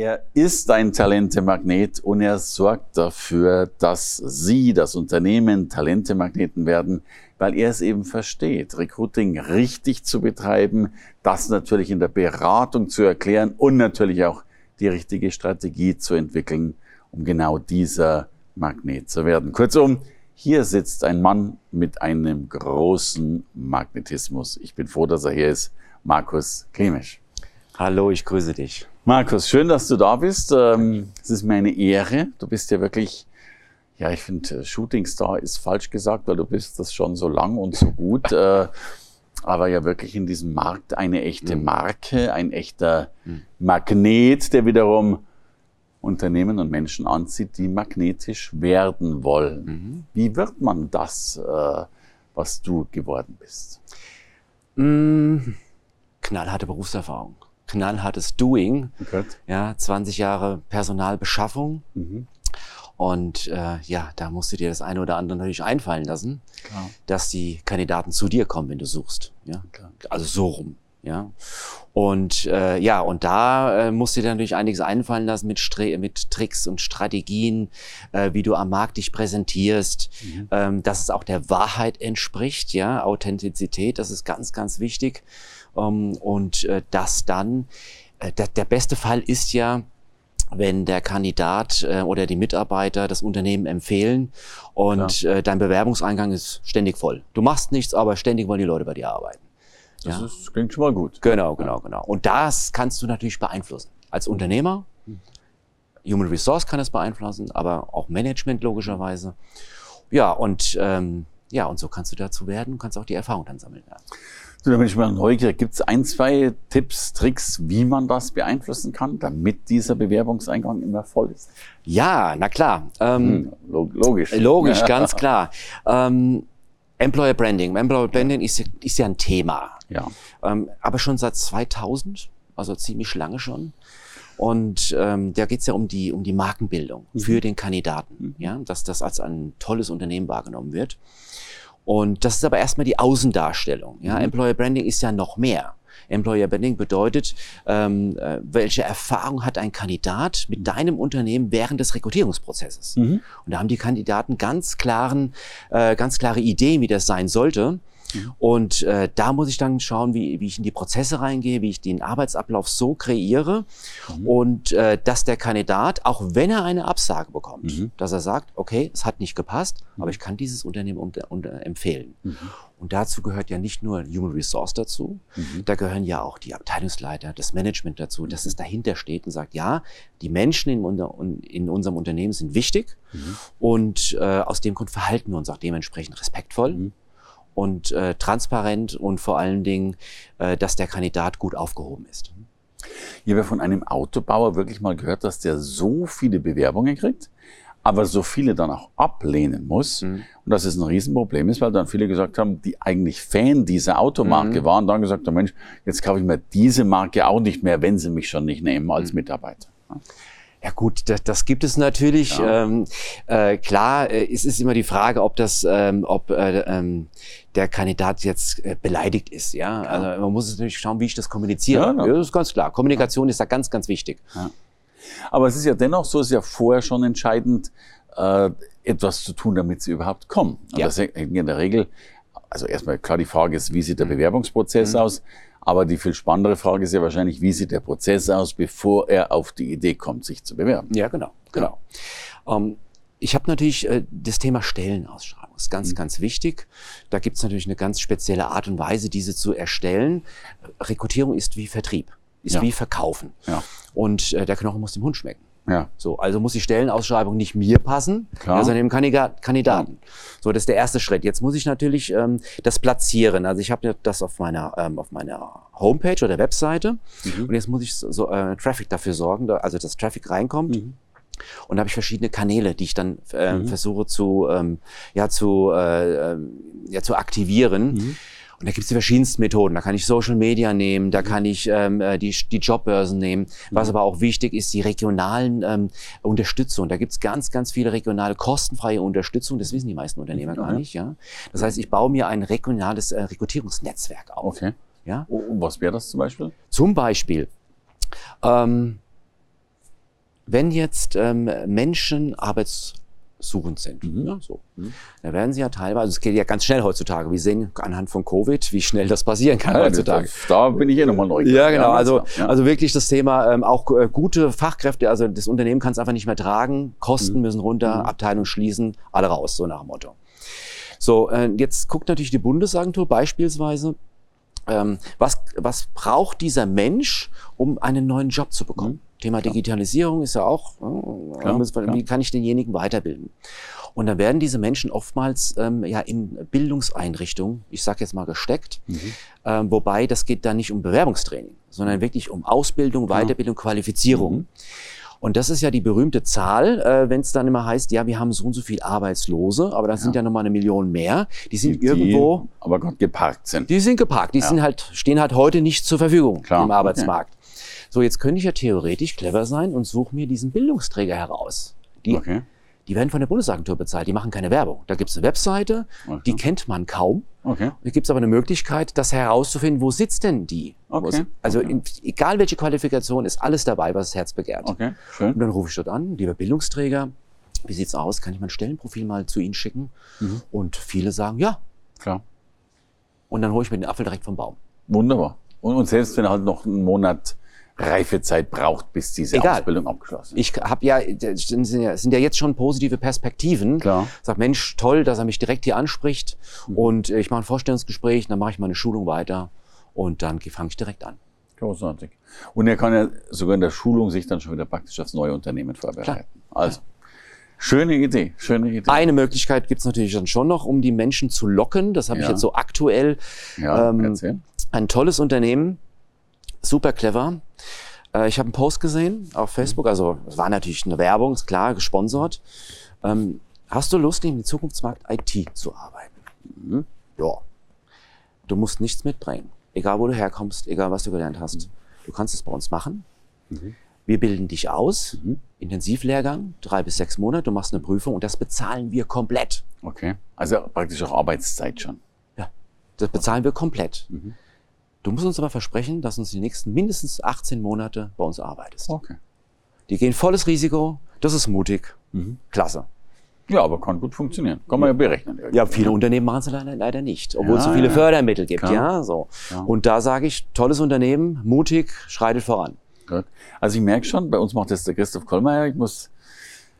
Er ist ein Talentemagnet und er sorgt dafür, dass Sie, das Unternehmen, Talentemagneten werden, weil er es eben versteht, Recruiting richtig zu betreiben, das natürlich in der Beratung zu erklären und natürlich auch die richtige Strategie zu entwickeln, um genau dieser Magnet zu werden. Kurzum, hier sitzt ein Mann mit einem großen Magnetismus. Ich bin froh, dass er hier ist. Markus Klemisch. Hallo, ich grüße dich. Markus, schön, dass du da bist. Ähm, es ist mir eine Ehre. Du bist ja wirklich, ja, ich finde, äh, Shootingstar ist falsch gesagt, weil du bist das schon so lang und so gut. Äh, aber ja wirklich in diesem Markt eine echte mhm. Marke, ein echter mhm. Magnet, der wiederum Unternehmen und Menschen anzieht, die magnetisch werden wollen. Mhm. Wie wird man das, äh, was du geworden bist? Mhm. Knallharte Berufserfahrung knallhartes Doing. Okay. Ja, 20 Jahre Personalbeschaffung. Mhm. Und äh, ja, da musst du dir das eine oder andere natürlich einfallen lassen, Klar. dass die Kandidaten zu dir kommen, wenn du suchst. Ja? Klar. Also so rum. Ja. Und äh, ja, und da äh, musst du dir natürlich einiges einfallen lassen mit, Stre mit Tricks und Strategien, äh, wie du am Markt dich präsentierst, mhm. ähm, dass es auch der Wahrheit entspricht, ja, Authentizität, das ist ganz, ganz wichtig. Ähm, und äh, das dann, äh, der, der beste Fall ist ja, wenn der Kandidat äh, oder die Mitarbeiter das Unternehmen empfehlen und äh, dein Bewerbungseingang ist ständig voll. Du machst nichts, aber ständig wollen die Leute bei dir arbeiten. Das ja? ist, klingt schon mal gut. Genau, genau, genau. Und das kannst du natürlich beeinflussen. Als Unternehmer, Human Resource kann es beeinflussen, aber auch Management logischerweise. Ja, und ähm, ja, und so kannst du dazu werden und kannst auch die Erfahrung dann sammeln. Ja. Da bin ich mal neugierig. Gibt es ein, zwei Tipps, Tricks, wie man das beeinflussen kann, damit dieser Bewerbungseingang immer voll ist? Ja, na klar. Ähm, hm, logisch. Logisch, ganz klar. Ähm, Employer Branding. Employer Branding ist, ist ja ein Thema. Ja. Ähm, aber schon seit 2000, also ziemlich lange schon. Und ähm, da geht es ja um die, um die Markenbildung mhm. für den Kandidaten, mhm. ja, dass das als ein tolles Unternehmen wahrgenommen wird. Und das ist aber erstmal die Außendarstellung. Ja? Mhm. Employer Branding ist ja noch mehr. Employer Branding bedeutet, ähm, äh, welche Erfahrung hat ein Kandidat mit deinem Unternehmen während des Rekrutierungsprozesses? Mhm. Und da haben die Kandidaten ganz klaren, äh, ganz klare Ideen, wie das sein sollte. Mhm. Und äh, da muss ich dann schauen, wie, wie ich in die Prozesse reingehe, wie ich den Arbeitsablauf so kreiere mhm. und äh, dass der Kandidat, auch wenn er eine Absage bekommt, mhm. dass er sagt, okay, es hat nicht gepasst, mhm. aber ich kann dieses Unternehmen unter, unter empfehlen. Mhm. Und dazu gehört ja nicht nur Human Resource dazu, mhm. da gehören ja auch die Abteilungsleiter, das Management dazu, dass es dahinter steht und sagt, ja, die Menschen in, unser, in unserem Unternehmen sind wichtig und äh, aus dem Grund verhalten wir uns auch dementsprechend respektvoll und äh, transparent und vor allen Dingen, äh, dass der Kandidat gut aufgehoben ist. Ich habe von einem Autobauer wirklich mal gehört, dass der so viele Bewerbungen kriegt, aber so viele dann auch ablehnen muss. Mhm. Und dass es ein Riesenproblem ist, weil dann viele gesagt haben, die eigentlich Fan dieser Automarke mhm. waren, dann gesagt haben, Mensch, jetzt kaufe ich mir diese Marke auch nicht mehr, wenn sie mich schon nicht nehmen als mhm. Mitarbeiter. Ja gut, das, das gibt es natürlich. Ja. Ähm, äh, klar, äh, es ist immer die Frage, ob das, ähm, ob äh, ähm, der Kandidat jetzt äh, beleidigt ist. Ja, klar. also man muss natürlich schauen, wie ich das kommuniziere. Ja, ja. Das ist ganz klar. Kommunikation ist da ganz, ganz wichtig. Ja. Aber es ist ja dennoch so, es ist ja vorher schon entscheidend, äh, etwas zu tun, damit sie überhaupt kommen. Und ja. das hängt in der Regel, also erstmal klar, die Frage ist, wie sieht der mhm. Bewerbungsprozess mhm. aus? Aber die viel spannendere Frage ist ja wahrscheinlich, wie sieht der Prozess aus, bevor er auf die Idee kommt, sich zu bewerben? Ja, genau, genau. Ja. Ähm, ich habe natürlich äh, das Thema Stellenausschreibung. Das ist ganz, mhm. ganz wichtig. Da gibt es natürlich eine ganz spezielle Art und Weise, diese zu erstellen. Rekrutierung ist wie Vertrieb, ist ja. wie Verkaufen. Ja. Und äh, der Knochen muss dem Hund schmecken. Ja. So, also muss die Stellenausschreibung nicht mir passen, Klar. sondern dem Kandidaten. Ja. So, das ist der erste Schritt. Jetzt muss ich natürlich ähm, das platzieren. Also ich habe das auf meiner ähm, auf meiner Homepage oder Webseite mhm. und jetzt muss ich so, so äh, Traffic dafür sorgen, da, also dass Traffic reinkommt. Mhm. Und da habe ich verschiedene Kanäle, die ich dann äh, mhm. versuche zu ähm, ja zu äh, ähm, ja zu aktivieren. Und da gibt es die verschiedensten Methoden. Da kann ich Social Media nehmen, da mhm. kann ich ähm, äh, die, die Jobbörsen nehmen. Was mhm. aber auch wichtig ist, die regionalen ähm, Unterstützung. Da gibt es ganz, ganz viele regionale kostenfreie Unterstützung. Das wissen die meisten Unternehmer gar nicht. Ja? Das heißt, ich baue mir ein regionales äh, Rekrutierungsnetzwerk auf. Okay. Ja? Und was wäre das zum Beispiel? Zum Beispiel. Ähm, wenn jetzt ähm, Menschen arbeitssuchend sind, Mhm. ja, so, Mhm. da werden sie ja teilweise, also es geht ja ganz schnell heutzutage. Wir sehen anhand von Covid, wie schnell das passieren kann Ja, heutzutage. das- Da bin ich eh nochmal neugierig. Ja, genau. Also. Ja. also wirklich das Thema, ähm, auch äh, gute Fachkräfte, also das Unternehmen kann es einfach nicht mehr tragen, Kosten Mhm. müssen runter, Mhm. Abteilung schließen, alle raus, so nach dem Motto. So, äh, jetzt guckt natürlich die Bundesagentur beispielsweise, ähm, was, was braucht dieser Mensch, um einen neuen Job zu bekommen? Thema Digitalisierung ist ja auch, äh, Klar, man- klar. wie kann ich denjenigen weiterbilden? Und dann werden diese Menschen oftmals ähm, ja in Bildungseinrichtungen, ich sage jetzt mal gesteckt, Mhm. ähm, wobei das geht dann nicht um Bewerbungstraining, sondern wirklich um Ausbildung. Weiterbildung, Qualifizierung. Mhm. Und das ist ja die berühmte Zahl, äh, wenn es dann immer heißt, ja, wir haben so und so viel Arbeitslose, aber das sind ja nochmal eine Million mehr. Die sind Die- irgendwo, aber Gott geparkt sind. die sind geparkt, die Ja. sind halt, stehen halt heute nicht zur Verfügung Klar, im Arbeitsmarkt. So, jetzt könnte ich ja theoretisch clever sein und suche mir diesen Bildungsträger heraus. Die, Okay. Die werden von der Bundesagentur bezahlt, die machen keine Werbung. Da gibt es eine Webseite, Okay. die kennt man kaum. Okay. Da gibt es aber eine Möglichkeit, das herauszufinden, wo sitzt denn die? Okay, Also okay. in, egal welche Qualifikation, ist alles dabei, was das Herz begehrt. Okay. Schön. Und dann rufe ich dort an, lieber Bildungsträger, wie sieht's aus? Kann ich mein Stellenprofil mal zu Ihnen schicken? Mhm. Und viele sagen ja. Klar. Und dann hole ich mir den Apfel direkt vom Baum. Wunderbar. Und, und selbst wenn er halt noch einen Monat Reifezeit braucht, bis diese Egal. Ausbildung abgeschlossen ist. Ich habe ja, das sind ja, sind ja jetzt schon positive Perspektiven. Klar. Sag, Mensch, toll, dass er mich direkt hier anspricht. Und äh, ich mache ein Vorstellungsgespräch, dann mache ich meine Schulung weiter und dann fange ich direkt an. Großartig. Und er kann ja sogar in der Schulung sich dann schon wieder praktisch aufs neue Unternehmen vorbereiten. Also, schöne Idee, schöne Idee. Eine Möglichkeit gibt's natürlich dann schon noch, um die Menschen zu locken. Das habe ich Ja. jetzt so aktuell. ja, ähm, erzähl. Ein tolles Unternehmen, super clever. Äh, ich habe einen Post gesehen auf Facebook, also es war natürlich eine Werbung, ist klar, gesponsert. Ähm, hast du Lust, im Zukunftsmarkt IT zu arbeiten? Mhm. Ja. Du musst nichts mitbringen, egal wo du herkommst, egal was du gelernt hast. Du kannst es bei uns machen. Mhm. Wir bilden dich aus, Mhm. Intensivlehrgang, drei bis sechs Monate, du machst eine Prüfung und das bezahlen wir komplett. Okay. Also praktisch auch Arbeitszeit schon. Das bezahlen wir komplett. Mhm. Du musst uns aber versprechen, dass du uns die nächsten mindestens 18 Monate bei uns arbeitest. Okay. Die gehen volles Risiko, das ist mutig, Mhm. klasse. Ja, aber kann gut funktionieren. Kann man ja berechnen. irgendwie. Ja, viele Unternehmen machen es leider, leider nicht, obwohl es Ja, so viele ja. Fördermittel gibt. Klar. Ja, so. Ja. Und da sage ich, tolles Unternehmen, mutig, schreitet voran. Gut. Also ich merke schon, bei uns macht das der Christoph Kollmeier. Ich muss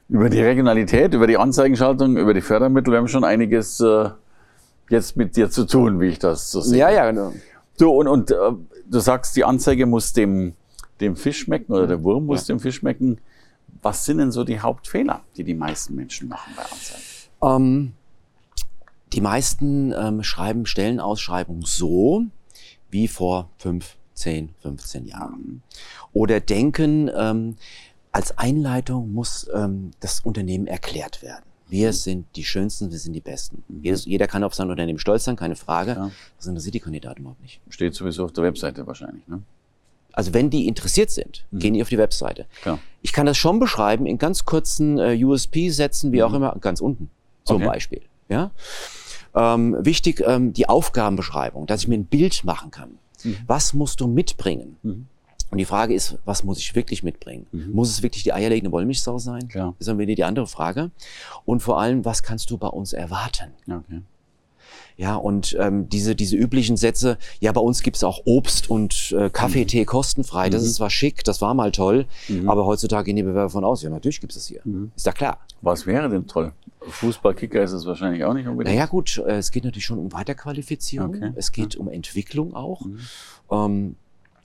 über die Regionalität, über die Anzeigenschaltung, über die Fördermittel, wir haben schon einiges äh, jetzt mit dir zu tun, wie ich das so sehe. Ja, ja, genau. Du, und, und äh, du sagst, die Anzeige muss dem, dem Fisch schmecken oder der Wurm muss dem Fisch schmecken. Was sind denn so die Hauptfehler, die die meisten Menschen machen bei Anzeigen? Ähm, die meisten ähm, schreiben Stellenausschreibungen so wie vor fünf, zehn, 15 Jahren. Oder denken, ähm, als Einleitung muss ähm, das Unternehmen erklärt werden. Wir sind die Schönsten, wir sind die Besten. Jedes, jeder kann auf sein Unternehmen stolz sein, keine Frage. Ja. Das interessiert die Kandidaten überhaupt nicht. Steht sowieso auf der Webseite wahrscheinlich. Ne? Also wenn die interessiert sind, gehen die auf die Webseite. Klar. Ich kann das schon beschreiben in ganz kurzen äh, USP-Sätzen, wie auch immer, ganz unten zum Mhm. Okay. Beispiel. Ja? Ähm, wichtig, ähm, die Aufgabenbeschreibung, dass ich mir ein Bild machen kann. Was musst du mitbringen? Mhm. Und die Frage ist, was muss ich wirklich mitbringen? Muss es wirklich die eierlegende Wollmilchsau sein? Klar. Das ist dann wieder die andere Frage. Und vor allem, was kannst du bei uns erwarten? Ja, okay. Ja, und ähm, diese, diese üblichen Sätze, ja, bei uns gibt's auch Obst und äh, Kaffee, Tee kostenfrei. Das ist zwar schick, das war mal toll, aber heutzutage gehen die Bewerber von aus, ja, natürlich gibt's das hier. Ist ja klar. Was wäre denn toll? Fußballkicker ist es wahrscheinlich auch nicht unbedingt. Naja gut, äh, es geht natürlich schon um Weiterqualifizierung, Okay. es geht um Entwicklung auch, ähm,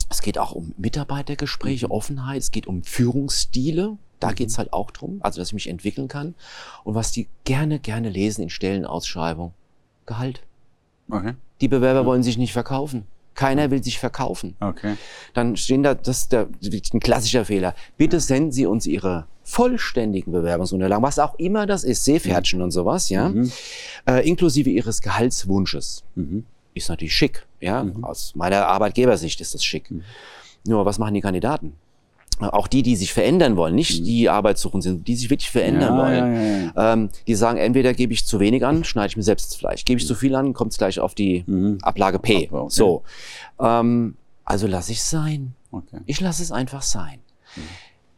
es geht auch um Mitarbeitergespräche, Offenheit, es geht um Führungsstile, da geht's halt auch drum, also dass ich mich entwickeln kann. Und was die gerne, gerne lesen in Stellenausschreibung, Gehalt. Okay. Die Bewerber wollen sich nicht verkaufen. Keiner will sich verkaufen. Okay. Dann stehen da, das ist der, ein klassischer Fehler. Bitte senden Sie uns Ihre vollständigen Bewerbungsunterlagen, was auch immer das ist, Seepferdchen und sowas, ja, äh, inklusive Ihres Gehaltswunsches. Mhm. Ist natürlich schick, ja. Aus meiner Arbeitgebersicht ist das schick. Nur, was machen die Kandidaten? Auch die, die sich verändern wollen, nicht die Arbeitssuchend sind, die sich wirklich verändern Ja, wollen. ja, ja. Ähm, die sagen, entweder gebe ich zu wenig an, schneide ich mir selbst das Fleisch. Gebe ich zu viel an, kommt es gleich auf die Mhm. Ablage P. Okay. So. Ähm, also lasse ich sein. Okay. Ich lasse es einfach sein.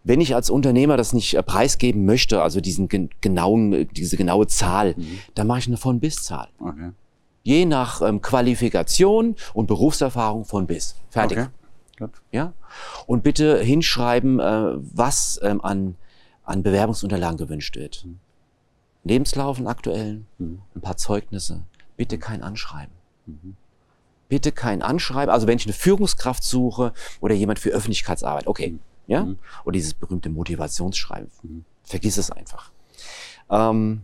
Wenn ich als Unternehmer das nicht äh, preisgeben möchte, also diesen genauen, äh, diese genaue Zahl, mhm. dann mache ich eine von bis Zahl. Okay. Je nach ähm, Qualifikation und Berufserfahrung von bis. Fertig. Okay. Gut. Ja? Und bitte hinschreiben, äh, was ähm, an, an Bewerbungsunterlagen gewünscht wird. Mhm. Lebenslauf, einen aktuellen, mhm. ein paar Zeugnisse. Bitte kein Anschreiben. Mhm. Bitte kein Anschreiben. Also wenn ich eine Führungskraft suche oder jemand für Öffentlichkeitsarbeit, okay. Mhm. Ja? Mhm. Oder dieses berühmte Motivationsschreiben. Mhm. Vergiss es einfach. Ähm,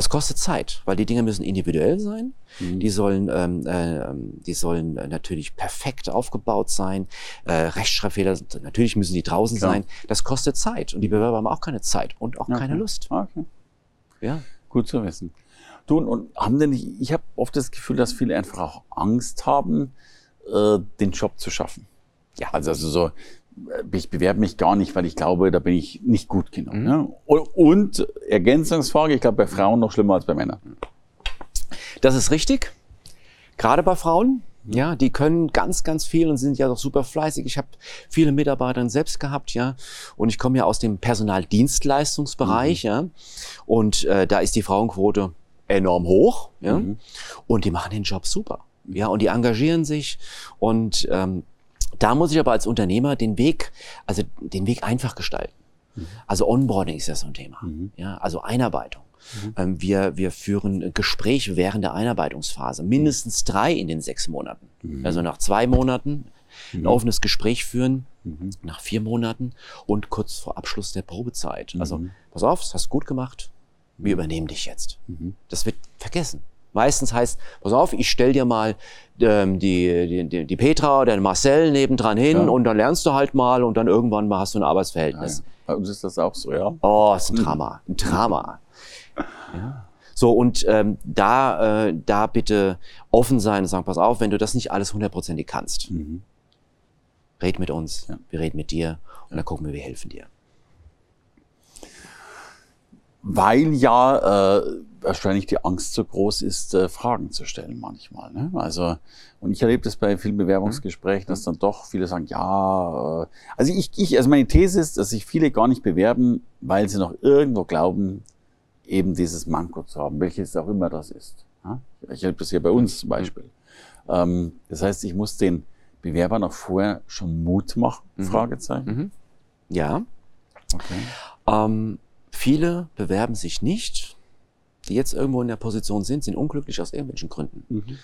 das kostet Zeit, weil die Dinge müssen individuell sein. Mhm. Die sollen, ähm, äh, die sollen natürlich perfekt aufgebaut sein. Äh, Rechtschreibfehler, natürlich müssen die draußen Klar. sein. Das kostet Zeit und die Bewerber haben auch keine Zeit und auch okay. keine Lust. Okay. Ja. Gut zu wissen. Du, und haben denn nicht, ich habe oft das Gefühl, dass viele einfach auch Angst haben, äh, den Job zu schaffen. Ja. Also, also so, ich bewerbe mich gar nicht, weil ich glaube, da bin ich nicht gut genug. Mhm. Ne? Und Ergänzungsfrage, ich glaube bei Frauen noch schlimmer als bei Männern. Das ist richtig. Gerade bei Frauen. Ja, die können ganz, ganz viel und sind ja doch super fleißig. Ich habe viele Mitarbeiterinnen selbst gehabt, ja. Und ich komme ja aus dem Personaldienstleistungsbereich, mhm. ja. Und äh, da ist die Frauenquote enorm hoch, ja. Mhm. Und die machen den Job super. Ja, und die engagieren sich und ähm, da muss ich aber als Unternehmer den Weg, also den Weg einfach gestalten. Mhm. Also Onboarding ist ja so ein Thema. Mhm. Ja, also Einarbeitung. Mhm. Ähm, wir, wir führen Gespräche während der Einarbeitungsphase, mindestens drei in den sechs Monaten. Mhm. Also nach zwei Monaten ein mhm. offenes Gespräch führen, mhm. nach vier Monaten und kurz vor Abschluss der Probezeit. Also pass auf, das hast du gut gemacht, wir übernehmen dich jetzt. Das wird vergessen. Meistens heißt, pass auf, ich stell dir mal ähm, die, die, die Petra oder den Marcel nebendran hin ja. und dann lernst du halt mal und dann irgendwann mal hast du ein Arbeitsverhältnis. Ja, ja. Bei uns ist das auch so, ja. Oh, ist ein Drama, ein Drama. Ja. So, und ähm, da, äh, da bitte offen sein und sagen, pass auf, wenn du das nicht alles hundertprozentig kannst, mhm. red mit uns, wir reden mit dir und dann gucken wir, wir helfen dir. Weil ja äh, wahrscheinlich die Angst so groß ist, äh, Fragen zu stellen manchmal. Ne? Also, und ich erlebe das bei vielen Bewerbungsgesprächen, dass dann doch viele sagen, ja, äh, also ich, ich, also meine These ist, dass sich viele gar nicht bewerben, weil sie noch irgendwo glauben, eben dieses Manko zu haben, welches auch immer das ist. Ja? Ich erlebe das hier bei uns zum Beispiel. Ähm, das heißt, ich muss den Bewerbern auch vorher schon Mut machen, mhm. Fragezeichen. Mhm. Ja. Okay. Ähm, viele bewerben sich nicht, die jetzt irgendwo in der Position sind, sind unglücklich aus irgendwelchen Gründen. Mhm.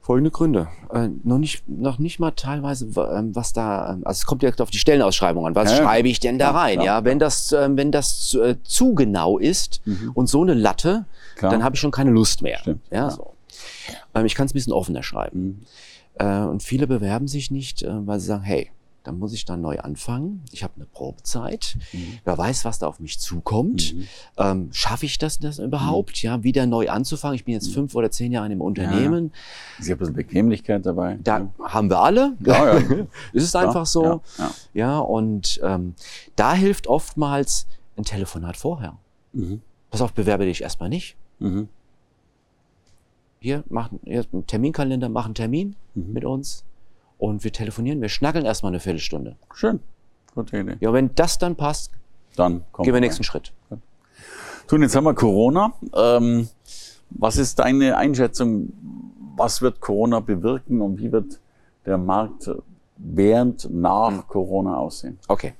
Folgende Gründe. Äh, noch, nicht, noch nicht mal teilweise, ähm, was da, ähm, also es kommt direkt auf die Stellenausschreibung an. Was ja, schreibe ich denn da rein? Ja, ja, wenn das, äh, wenn das zu, äh, zu genau ist mhm. und so eine Latte, klar. dann habe ich schon keine Lust mehr. Stimmt, ja, ja. So. Ähm, ich kann es ein bisschen offener schreiben. Mhm. Äh, und viele bewerben sich nicht, äh, weil sie sagen, hey, dann muss ich dann neu anfangen. Ich habe eine Probezeit. Mhm. Wer weiß, was da auf mich zukommt. Mhm. Ähm, Schaffe ich das, das überhaupt? Mhm. Ja, wieder neu anzufangen. Ich bin jetzt mhm. fünf oder zehn Jahre im Unternehmen. Ja. Sie haben eine Bequemlichkeit dabei. Da ja. haben wir alle. Ja, ja. es ist einfach so. Ja, ja. ja und ähm, da hilft oftmals ein Telefonat vorher. Mhm. Pass auf, bewerbe dich erstmal nicht. Mhm. Hier, mach hier, einen Terminkalender, mach einen Termin mit uns und wir telefonieren, wir schnackeln erstmal eine Viertelstunde. Schön. Gute Idee. Ja, wenn das dann passt, dann gehen wir den nächsten Schritt. Tun, jetzt haben wir Corona. Ähm, was ist deine Einschätzung? Was wird Corona bewirken und wie wird der Markt während, nach hm. Corona aussehen? Okay.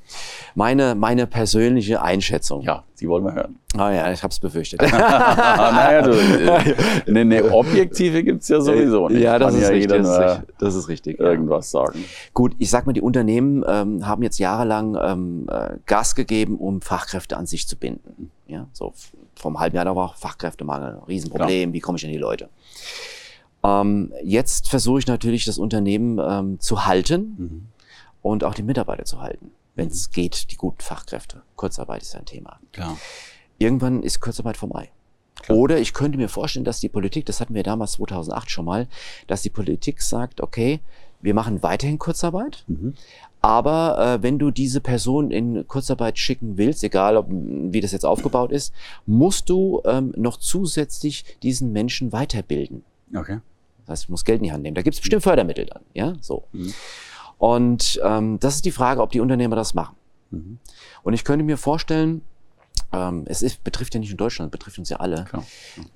Meine, meine persönliche Einschätzung. Ja, die wollen wir hören. Ah ja, ich habe es befürchtet. naja, du, eine, eine objektive gibt's ja sowieso nicht. Ja, das, ist, ja richtig, das, ist, richtig, das ist richtig. Irgendwas ja. sagen. Gut, ich sag mal, die Unternehmen ähm, haben jetzt jahrelang ähm, äh, Gas gegeben, um Fachkräfte an sich zu binden. Ja, so vom halben Jahr da war Fachkräftemangel, Riesenproblem, Klar. wie komme ich an die Leute? Ähm, jetzt versuche ich natürlich, das Unternehmen ähm, zu halten mhm. und auch die Mitarbeiter zu halten, wenn es mhm. geht, die guten Fachkräfte. Kurzarbeit ist ein Thema. Klar irgendwann ist Kurzarbeit vorbei. Klar. Oder ich könnte mir vorstellen, dass die Politik, das hatten wir damals 2008 schon mal, dass die Politik sagt, okay, wir machen weiterhin Kurzarbeit, mhm. aber äh, wenn du diese Person in Kurzarbeit schicken willst, egal ob, wie das jetzt aufgebaut ist, musst du ähm, noch zusätzlich diesen Menschen weiterbilden. Okay. Das heißt, du musst Geld in die Hand nehmen. Da gibt es bestimmt Fördermittel dann, ja, so. Mhm. Und ähm, das ist die Frage, ob die Unternehmer das machen. Mhm. Und ich könnte mir vorstellen, ähm, es ist, betrifft ja nicht nur Deutschland, es betrifft uns ja alle, Klar.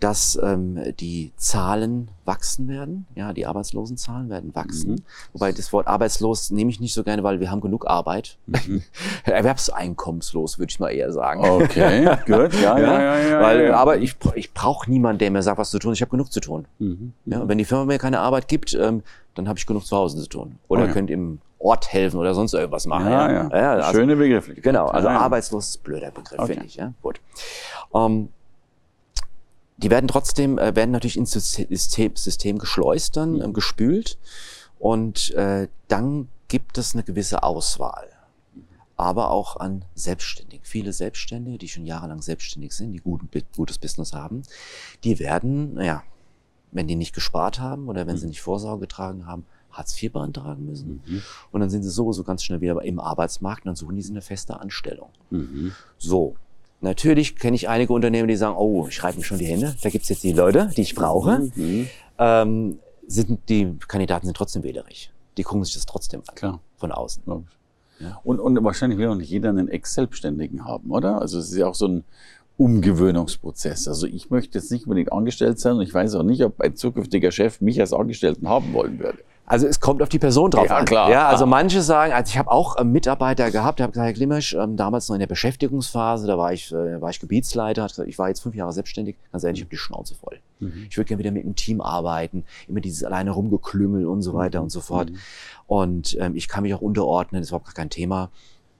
dass ähm, die Zahlen wachsen werden. Ja, die Arbeitslosenzahlen werden wachsen. Mhm. Wobei das Wort arbeitslos nehme ich nicht so gerne, weil wir haben genug Arbeit. Mhm. Erwerbseinkommenslos, würde ich mal eher sagen. Okay, gut. Ja, ja, ja. ja, ja weil, ja, Aber ich, ich brauche niemanden, der mir sagt, was zu tun. Ich habe genug zu tun. Mhm. Ja, und wenn die Firma mir keine Arbeit gibt, ähm, dann habe ich genug zu Hause zu tun. Oder oh, könnt im Ort helfen oder sonst irgendwas machen. Ja, ja. ja. also, Schöne Begriff. Genau, also ja, arbeitslos ist ein blöder Begriff, okay. finde ich. Ja? Gut. Um, ähm, die werden trotzdem, äh, werden natürlich ins System, System geschleust dann, äh, gespült und äh, dann gibt es eine gewisse Auswahl. Aber auch an Selbstständigen. Viele Selbstständige, die schon jahrelang selbstständig sind, die guten, gutes Business haben, die werden, naja, wenn die nicht gespart haben oder wenn sie mhm. nicht Vorsorge getragen haben, Hartz IV beantragen müssen. Mhm. Und dann sind sie sowieso ganz schnell wieder im Arbeitsmarkt und dann suchen die eine feste Anstellung. Mhm. So. Natürlich kenne ich einige Unternehmen, die sagen, oh, ich schreibe mir schon die Hände, da gibt's jetzt die Leute, die ich brauche. Mhm. Ähm, sind, die Kandidaten sind trotzdem wählerisch. Die gucken sich das trotzdem an. Klar. Von außen. Ja. Und, und wahrscheinlich will auch nicht jeder einen Ex-Selbstständigen haben, oder? Also es ist ja auch so ein Umgewöhnungsprozess. Also ich möchte jetzt nicht unbedingt angestellt sein und ich weiß auch nicht, ob ein zukünftiger Chef mich als Angestellten haben wollen würde. Also es kommt auf die Person drauf ja, an. Klar, ja, also manche sagen, also ich habe auch ähm, Mitarbeiter gehabt, der hat gesagt, Herr Klimmisch, ähm, damals noch in der Beschäftigungsphase, da war ich, äh, war ich Gebietsleiter, hat gesagt, ich war jetzt fünf Jahre selbstständig, ganz ehrlich, ich habe die Schnauze voll. Mhm. Ich würde gerne wieder mit einem Team arbeiten, immer dieses alleine rumgeklüngel und so weiter mhm. und so fort. Mhm. Und ähm, ich kann mich auch unterordnen, das ist überhaupt gar kein Thema.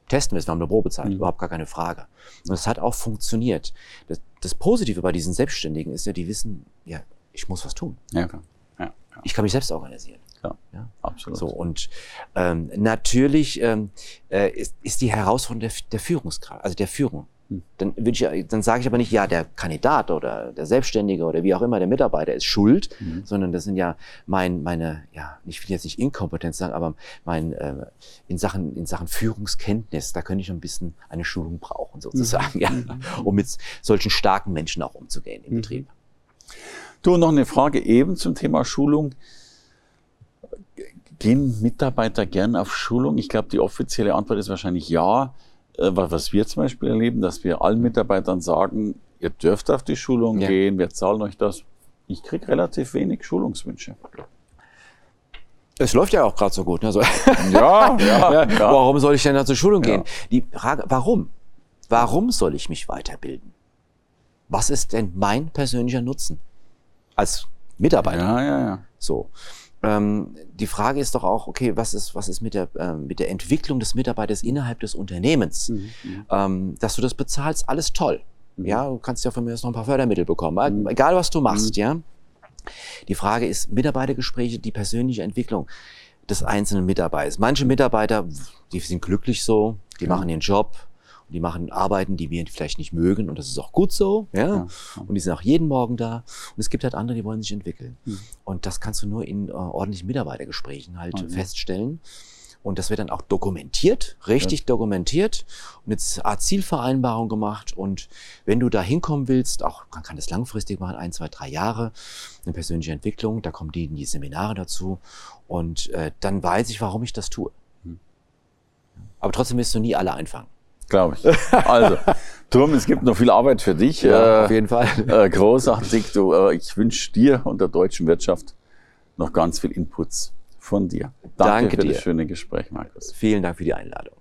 Testen wir es, wir haben eine Probezeit, mhm. überhaupt gar keine Frage. Und es hat auch funktioniert. Das, das Positive bei diesen Selbstständigen ist ja, die wissen, ja, ich muss was tun. Ja, klar. Ja, ja. Ich kann mich selbst organisieren klar. Ja, absolut. So, und ähm, natürlich ähm, äh, ist, ist die Herausforderung der, der Führungskraft, also der Führung. Hm. Dann, ich, dann sage ich aber nicht, ja, der Kandidat oder der Selbstständige oder wie auch immer der Mitarbeiter ist schuld, mhm. sondern das sind ja mein, meine, ja, ich will jetzt nicht Inkompetenz sagen, aber mein äh, in Sachen in Sachen Führungskenntnis, da könnte ich ein bisschen eine Schulung brauchen sozusagen, mhm. ja, mhm. um mit solchen starken Menschen auch umzugehen im mhm. Betrieb. Du noch eine Frage eben zum Thema Schulung. Gehen Mitarbeiter gern auf Schulung? Ich glaube, die offizielle Antwort ist wahrscheinlich ja. Äh, was wir zum Beispiel erleben, dass wir allen Mitarbeitern sagen, ihr dürft auf die Schulung ja. gehen, wir zahlen euch das. Ich kriege relativ wenig Schulungswünsche. Es läuft ja auch gerade so gut. Ne? So. Ja, ja, ja, Warum soll ich denn da zur Schulung gehen? Die Frage, warum? Warum soll ich mich weiterbilden? Was ist denn mein persönlicher Nutzen als Mitarbeiter? Ja, ja, ja. So. Ähm, die Frage ist doch auch, okay, was ist, was ist mit der, äh, mit der Entwicklung des Mitarbeiters innerhalb des Unternehmens? Mhm. mhm. Ähm, dass du das bezahlst, alles toll. Mhm. Ja, du kannst ja von mir jetzt noch ein paar Fördermittel bekommen. Mhm. Egal, was du machst, mhm. ja. Die Frage ist, Mitarbeitergespräche, die persönliche Entwicklung des einzelnen Mitarbeiters. Manche Mitarbeiter, die sind glücklich so, die machen ihren Job, die machen Arbeiten, die wir vielleicht nicht mögen und das ist auch gut so. Ja? ja. Und die sind auch jeden Morgen da. Und es gibt halt andere, die wollen sich entwickeln. Mhm. Und das kannst du nur in äh, ordentlichen Mitarbeitergesprächen halt mhm. feststellen. Und das wird dann auch dokumentiert, richtig ja. dokumentiert und jetzt eine Art Zielvereinbarung gemacht. Und wenn du da hinkommen willst, auch man kann das langfristig machen, ein, zwei, drei Jahre, eine persönliche Entwicklung, da kommen die in die Seminare dazu. Und äh, dann weiß ich, warum ich das tue. Hm. Aber trotzdem wirst du nie alle einfangen. Glaube ich. Also, Turm, es gibt noch viel Arbeit für dich. Ja, äh, auf jeden Fall. Äh, großartig. Du, äh, ich wünsche dir und der deutschen Wirtschaft noch ganz viel Inputs von dir. Danke, Danke für dir. das schöne Gespräch, Markus. Vielen Dank für die Einladung.